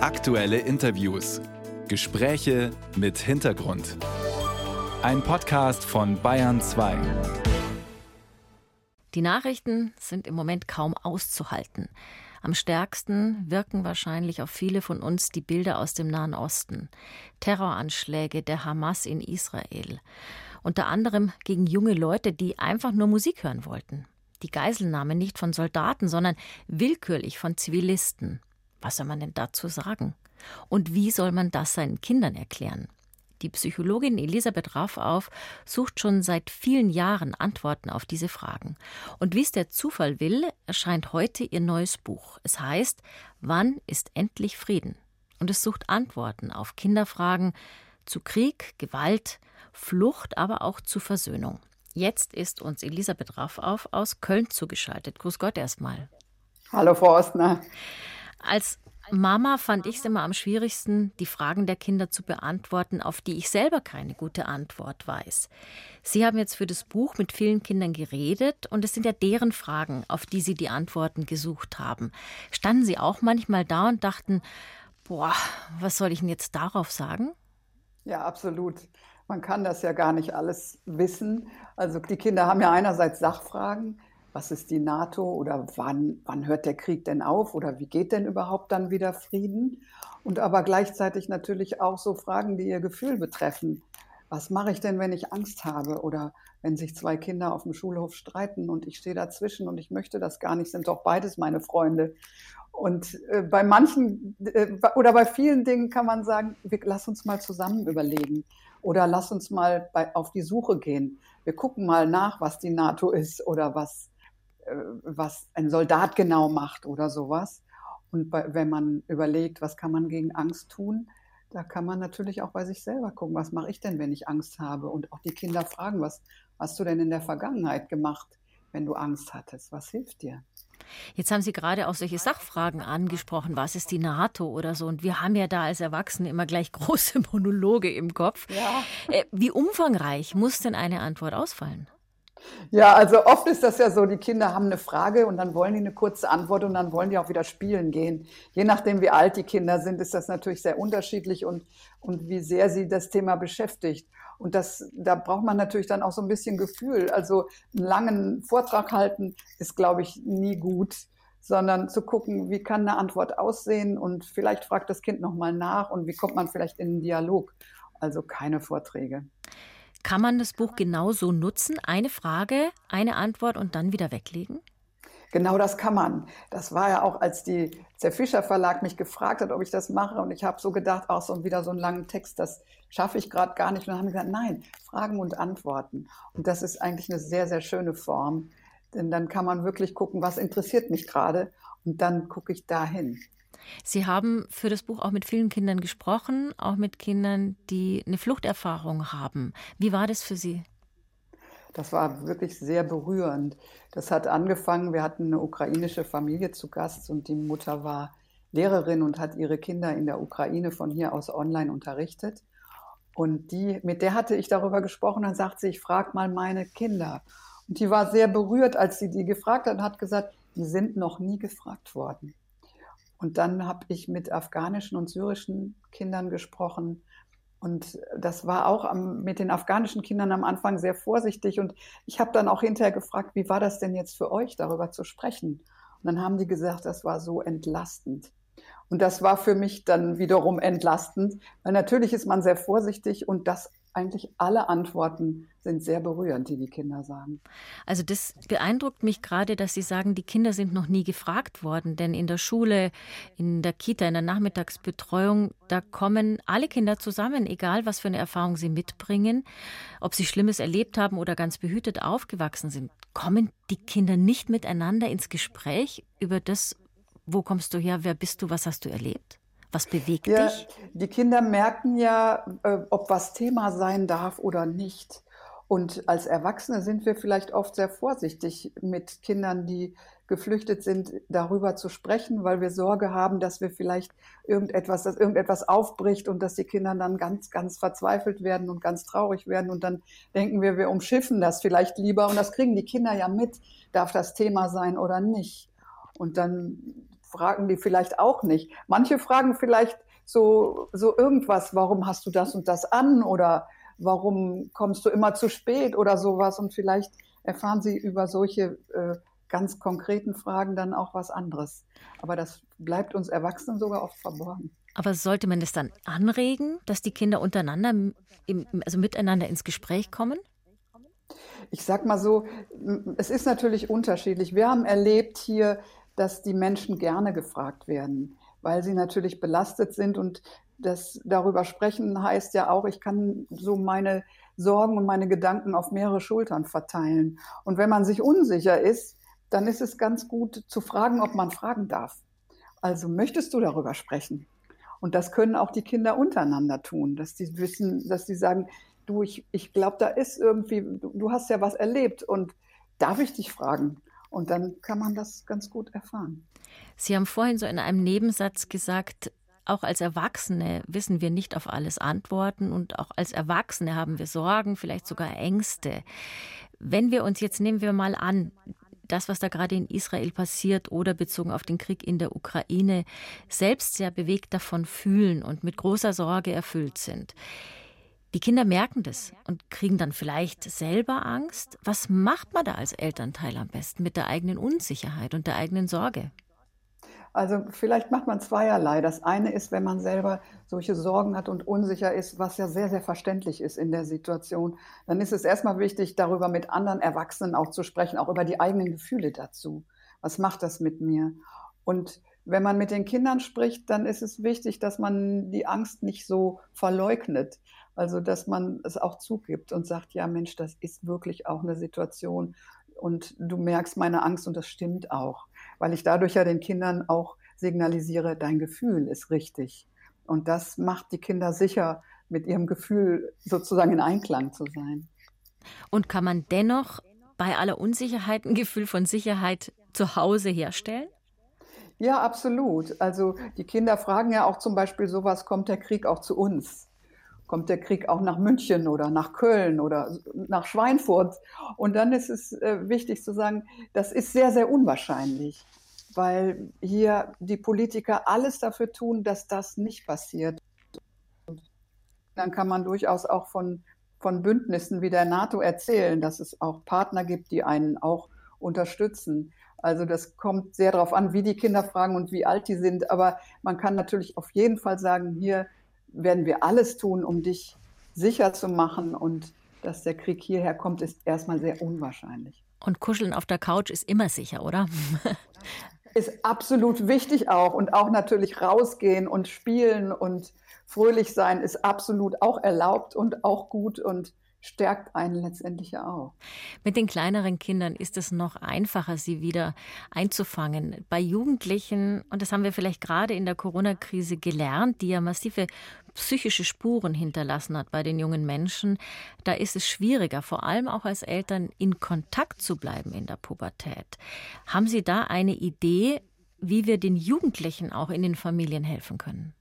Aktuelle Interviews. Gespräche mit Hintergrund. Ein Podcast von Bayern 2. Die Nachrichten sind im Moment kaum auszuhalten. Am stärksten wirken wahrscheinlich auf viele von uns die Bilder aus dem Nahen Osten. Terroranschläge der Hamas in Israel. Unter anderem gegen junge Leute, die einfach nur Musik hören wollten. Die Geiselnahme nicht von Soldaten, sondern willkürlich von Zivilisten. Was soll man denn dazu sagen? Und wie soll man das seinen Kindern erklären? Die Psychologin Elisabeth Raffauf sucht schon seit vielen Jahren Antworten auf diese Fragen. Und wie es der Zufall will, erscheint heute ihr neues Buch. Es heißt Wann ist endlich Frieden? Und es sucht Antworten auf Kinderfragen zu Krieg, Gewalt, Flucht, aber auch zu Versöhnung. Jetzt ist uns Elisabeth Raffauf aus Köln zugeschaltet. Grüß Gott erstmal. Hallo, Frau Ostner. Als Mama fand ich es immer am schwierigsten, die Fragen der Kinder zu beantworten, auf die ich selber keine gute Antwort weiß. Sie haben jetzt für das Buch mit vielen Kindern geredet und es sind ja deren Fragen, auf die Sie die Antworten gesucht haben. Standen Sie auch manchmal da und dachten, boah, was soll ich denn jetzt darauf sagen? Ja, absolut. Man kann das ja gar nicht alles wissen. Also die Kinder haben ja einerseits Sachfragen, was ist die NATO oder wann, wann hört der Krieg denn auf oder wie geht denn überhaupt dann wieder Frieden? Und aber gleichzeitig natürlich auch so Fragen, die ihr Gefühl betreffen. Was mache ich denn, wenn ich Angst habe oder wenn sich zwei Kinder auf dem Schulhof streiten und ich stehe dazwischen und ich möchte das gar nicht, sind doch beides meine Freunde. Und äh, bei manchen äh, oder bei vielen Dingen kann man sagen, wir, lass uns mal zusammen überlegen oder lass uns mal bei, auf die Suche gehen. Wir gucken mal nach, was die NATO ist oder was was ein Soldat genau macht oder sowas. Und bei, wenn man überlegt, was kann man gegen Angst tun, da kann man natürlich auch bei sich selber gucken, was mache ich denn, wenn ich Angst habe? Und auch die Kinder fragen, was hast du denn in der Vergangenheit gemacht, wenn du Angst hattest? Was hilft dir? Jetzt haben Sie gerade auch solche Sachfragen angesprochen. Was ist die NATO oder so? Und wir haben ja da als Erwachsene immer gleich große Monologe im Kopf. Ja. Äh, wie umfangreich muss denn eine Antwort ausfallen? Ja, also oft ist das ja so, die Kinder haben eine Frage und dann wollen die eine kurze Antwort und dann wollen die auch wieder spielen gehen. Je nachdem, wie alt die Kinder sind, ist das natürlich sehr unterschiedlich und, und wie sehr sie das Thema beschäftigt. Und das, da braucht man natürlich dann auch so ein bisschen Gefühl. Also einen langen Vortrag halten ist, glaube ich, nie gut, sondern zu gucken, wie kann eine Antwort aussehen und vielleicht fragt das Kind nochmal nach und wie kommt man vielleicht in einen Dialog. Also keine Vorträge. Kann man das Buch genauso nutzen? Eine Frage, eine Antwort und dann wieder weglegen? Genau das kann man. Das war ja auch, als die, der Fischer Verlag mich gefragt hat, ob ich das mache. Und ich habe so gedacht, auch so wieder so einen langen Text, das schaffe ich gerade gar nicht. Und dann haben wir gesagt, nein, Fragen und Antworten. Und das ist eigentlich eine sehr, sehr schöne Form. Denn dann kann man wirklich gucken, was interessiert mich gerade. Und dann gucke ich dahin. Sie haben für das Buch auch mit vielen Kindern gesprochen, auch mit Kindern, die eine Fluchterfahrung haben. Wie war das für Sie? Das war wirklich sehr berührend. Das hat angefangen, wir hatten eine ukrainische Familie zu Gast und die Mutter war Lehrerin und hat ihre Kinder in der Ukraine von hier aus online unterrichtet. Und die, mit der hatte ich darüber gesprochen, dann sagt sie, ich frage mal meine Kinder. Und die war sehr berührt, als sie die gefragt hat und hat gesagt, die sind noch nie gefragt worden. Und dann habe ich mit afghanischen und syrischen Kindern gesprochen. Und das war auch am, mit den afghanischen Kindern am Anfang sehr vorsichtig. Und ich habe dann auch hinterher gefragt, wie war das denn jetzt für euch, darüber zu sprechen? Und dann haben die gesagt, das war so entlastend. Und das war für mich dann wiederum entlastend, weil natürlich ist man sehr vorsichtig und das eigentlich alle Antworten sind sehr berührend, die die Kinder sagen. Also das beeindruckt mich gerade, dass Sie sagen, die Kinder sind noch nie gefragt worden, denn in der Schule, in der Kita, in der Nachmittagsbetreuung, da kommen alle Kinder zusammen, egal was für eine Erfahrung sie mitbringen, ob sie Schlimmes erlebt haben oder ganz behütet aufgewachsen sind. Kommen die Kinder nicht miteinander ins Gespräch über das, wo kommst du her, wer bist du, was hast du erlebt? Was bewegt ja, dich? Die Kinder merken ja, äh, ob was Thema sein darf oder nicht. Und als Erwachsene sind wir vielleicht oft sehr vorsichtig mit Kindern, die geflüchtet sind, darüber zu sprechen, weil wir Sorge haben, dass wir vielleicht irgendetwas, dass irgendetwas aufbricht und dass die Kinder dann ganz, ganz verzweifelt werden und ganz traurig werden. Und dann denken wir, wir umschiffen das vielleicht lieber. Und das kriegen die Kinder ja mit, darf das Thema sein oder nicht. Und dann fragen die vielleicht auch nicht. Manche fragen vielleicht so, so irgendwas, warum hast du das und das an oder warum kommst du immer zu spät oder sowas und vielleicht erfahren sie über solche äh, ganz konkreten Fragen dann auch was anderes. Aber das bleibt uns Erwachsenen sogar oft verborgen. Aber sollte man das dann anregen, dass die Kinder untereinander, im, also miteinander ins Gespräch kommen? Ich sag mal so, es ist natürlich unterschiedlich. Wir haben erlebt hier, dass die Menschen gerne gefragt werden, weil sie natürlich belastet sind und das darüber sprechen heißt ja auch, ich kann so meine Sorgen und meine Gedanken auf mehrere Schultern verteilen. Und wenn man sich unsicher ist, dann ist es ganz gut zu fragen, ob man fragen darf. Also möchtest du darüber sprechen? Und das können auch die Kinder untereinander tun, dass die wissen, dass die sagen, du, ich, ich glaube, da ist irgendwie, du, du hast ja was erlebt und darf ich dich fragen? Und dann kann man das ganz gut erfahren. Sie haben vorhin so in einem Nebensatz gesagt, auch als Erwachsene wissen wir nicht auf alles Antworten und auch als Erwachsene haben wir Sorgen, vielleicht sogar Ängste. Wenn wir uns jetzt nehmen wir mal an, das, was da gerade in Israel passiert oder bezogen auf den Krieg in der Ukraine, selbst sehr bewegt davon fühlen und mit großer Sorge erfüllt sind. Die Kinder merken das und kriegen dann vielleicht selber Angst. Was macht man da als Elternteil am besten mit der eigenen Unsicherheit und der eigenen Sorge? Also vielleicht macht man zweierlei. Das eine ist, wenn man selber solche Sorgen hat und unsicher ist, was ja sehr, sehr verständlich ist in der Situation, dann ist es erstmal wichtig, darüber mit anderen Erwachsenen auch zu sprechen, auch über die eigenen Gefühle dazu. Was macht das mit mir? Und wenn man mit den Kindern spricht, dann ist es wichtig, dass man die Angst nicht so verleugnet. Also, dass man es auch zugibt und sagt, ja, Mensch, das ist wirklich auch eine Situation und du merkst meine Angst und das stimmt auch weil ich dadurch ja den Kindern auch signalisiere, dein Gefühl ist richtig. Und das macht die Kinder sicher, mit ihrem Gefühl sozusagen in Einklang zu sein. Und kann man dennoch bei aller Unsicherheit ein Gefühl von Sicherheit zu Hause herstellen? Ja, absolut. Also die Kinder fragen ja auch zum Beispiel sowas, kommt der Krieg auch zu uns? Kommt der Krieg auch nach München oder nach Köln oder nach Schweinfurt? Und dann ist es äh, wichtig zu sagen, das ist sehr, sehr unwahrscheinlich weil hier die Politiker alles dafür tun, dass das nicht passiert. Dann kann man durchaus auch von, von Bündnissen wie der NATO erzählen, dass es auch Partner gibt, die einen auch unterstützen. Also das kommt sehr darauf an, wie die Kinder fragen und wie alt die sind. Aber man kann natürlich auf jeden Fall sagen, hier werden wir alles tun, um dich sicher zu machen. Und dass der Krieg hierher kommt, ist erstmal sehr unwahrscheinlich. Und kuscheln auf der Couch ist immer sicher, oder? ist absolut wichtig auch. Und auch natürlich rausgehen und spielen und fröhlich sein ist absolut auch erlaubt und auch gut und stärkt einen letztendlich ja auch. Mit den kleineren Kindern ist es noch einfacher, sie wieder einzufangen. Bei Jugendlichen, und das haben wir vielleicht gerade in der Corona-Krise gelernt, die ja massive psychische Spuren hinterlassen hat bei den jungen Menschen, da ist es schwieriger, vor allem auch als Eltern in Kontakt zu bleiben in der Pubertät. Haben Sie da eine Idee, wie wir den Jugendlichen auch in den Familien helfen können?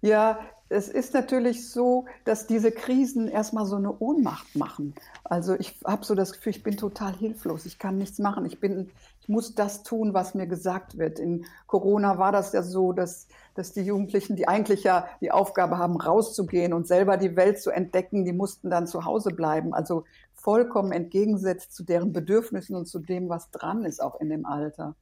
Ja, es ist natürlich so, dass diese Krisen erstmal so eine Ohnmacht machen. Also ich habe so das Gefühl, ich bin total hilflos. Ich kann nichts machen. Ich bin, ich muss das tun, was mir gesagt wird. In Corona war das ja so, dass, dass die Jugendlichen, die eigentlich ja die Aufgabe haben, rauszugehen und selber die Welt zu entdecken, die mussten dann zu Hause bleiben. Also vollkommen entgegensetzt zu deren Bedürfnissen und zu dem, was dran ist, auch in dem Alter.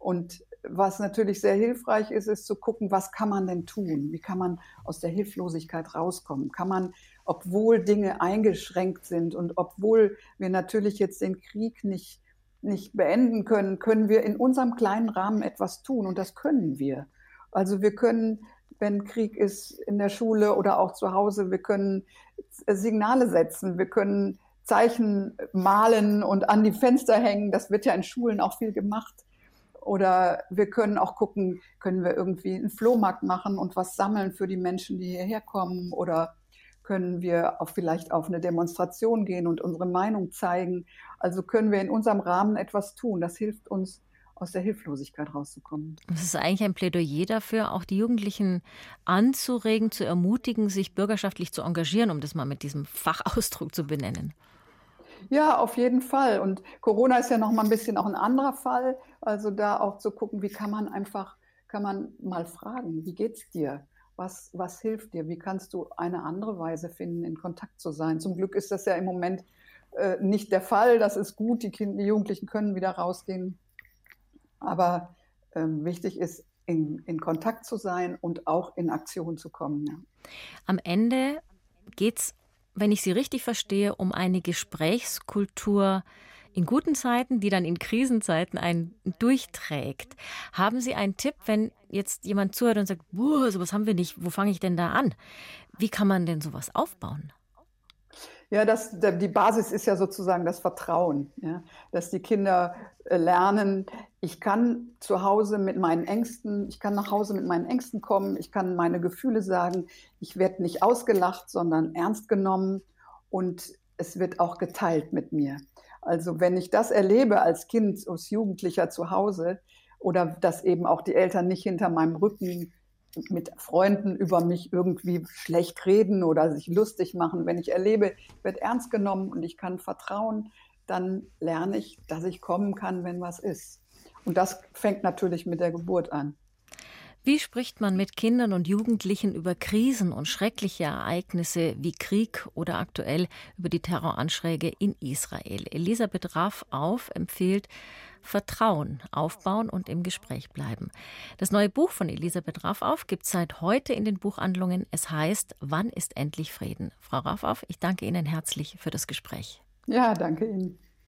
Und was natürlich sehr hilfreich ist, ist zu gucken, was kann man denn tun? Wie kann man aus der Hilflosigkeit rauskommen? Kann man, obwohl Dinge eingeschränkt sind und obwohl wir natürlich jetzt den Krieg nicht, nicht beenden können, können wir in unserem kleinen Rahmen etwas tun und das können wir. Also wir können, wenn Krieg ist in der Schule oder auch zu Hause, wir können Signale setzen, wir können Zeichen malen und an die Fenster hängen. Das wird ja in Schulen auch viel gemacht oder wir können auch gucken, können wir irgendwie einen Flohmarkt machen und was sammeln für die Menschen, die hierher kommen? Oder können wir auch vielleicht auf eine Demonstration gehen und unsere Meinung zeigen? Also können wir in unserem Rahmen etwas tun. Das hilft uns, aus der Hilflosigkeit rauszukommen. Das ist eigentlich ein Plädoyer dafür, auch die Jugendlichen anzuregen, zu ermutigen, sich bürgerschaftlich zu engagieren, um das mal mit diesem Fachausdruck zu benennen. Ja, auf jeden Fall. Und Corona ist ja noch mal ein bisschen auch ein anderer Fall, Also da auch zu gucken, wie kann man einfach, kann man mal fragen, wie geht's dir? Was, was hilft dir? Wie kannst du eine andere Weise finden, in Kontakt zu sein? Zum Glück ist das ja im Moment äh, nicht der Fall. Das ist gut. Die, kind, die Jugendlichen können wieder rausgehen. Aber ähm, wichtig ist, in, in, Kontakt zu sein und auch in Aktion zu kommen. Ja. Am Ende geht es, wenn ich Sie richtig verstehe, um eine Gesprächskultur in guten Zeiten, die dann in Krisenzeiten einen durchträgt. Haben Sie einen Tipp, wenn jetzt jemand zuhört und sagt, sowas haben wir nicht, wo fange ich denn da an? Wie kann man denn sowas aufbauen? Ja, das, die Basis ist ja sozusagen das Vertrauen, ja? dass die Kinder äh, lernen, ich kann zu Hause mit meinen Ängsten, ich kann nach Hause mit meinen Ängsten kommen, ich kann meine Gefühle sagen, ich werde nicht ausgelacht, sondern ernst genommen und es wird auch geteilt mit mir. Also wenn ich das erlebe als Kind, als Jugendlicher zu Hause oder dass eben auch die Eltern nicht hinter meinem Rücken mit Freunden über mich irgendwie schlecht reden oder sich lustig machen. Wenn ich erlebe, ich werde ernst genommen und ich kann vertrauen, dann lerne ich, dass ich kommen kann, wenn was ist. Und das fängt natürlich mit der Geburt an. Wie spricht man mit Kindern und Jugendlichen über Krisen und schreckliche Ereignisse wie Krieg oder aktuell über die Terroranschläge in Israel? Elisabeth Raff auf empfiehlt Vertrauen aufbauen und im Gespräch bleiben. Das neue Buch von Elisabeth Raffauf gibt es seit heute in den Buchhandlungen. Es heißt Wann ist endlich Frieden? Frau Raffauf, ich danke Ihnen herzlich für das Gespräch. Ja, danke Ihnen.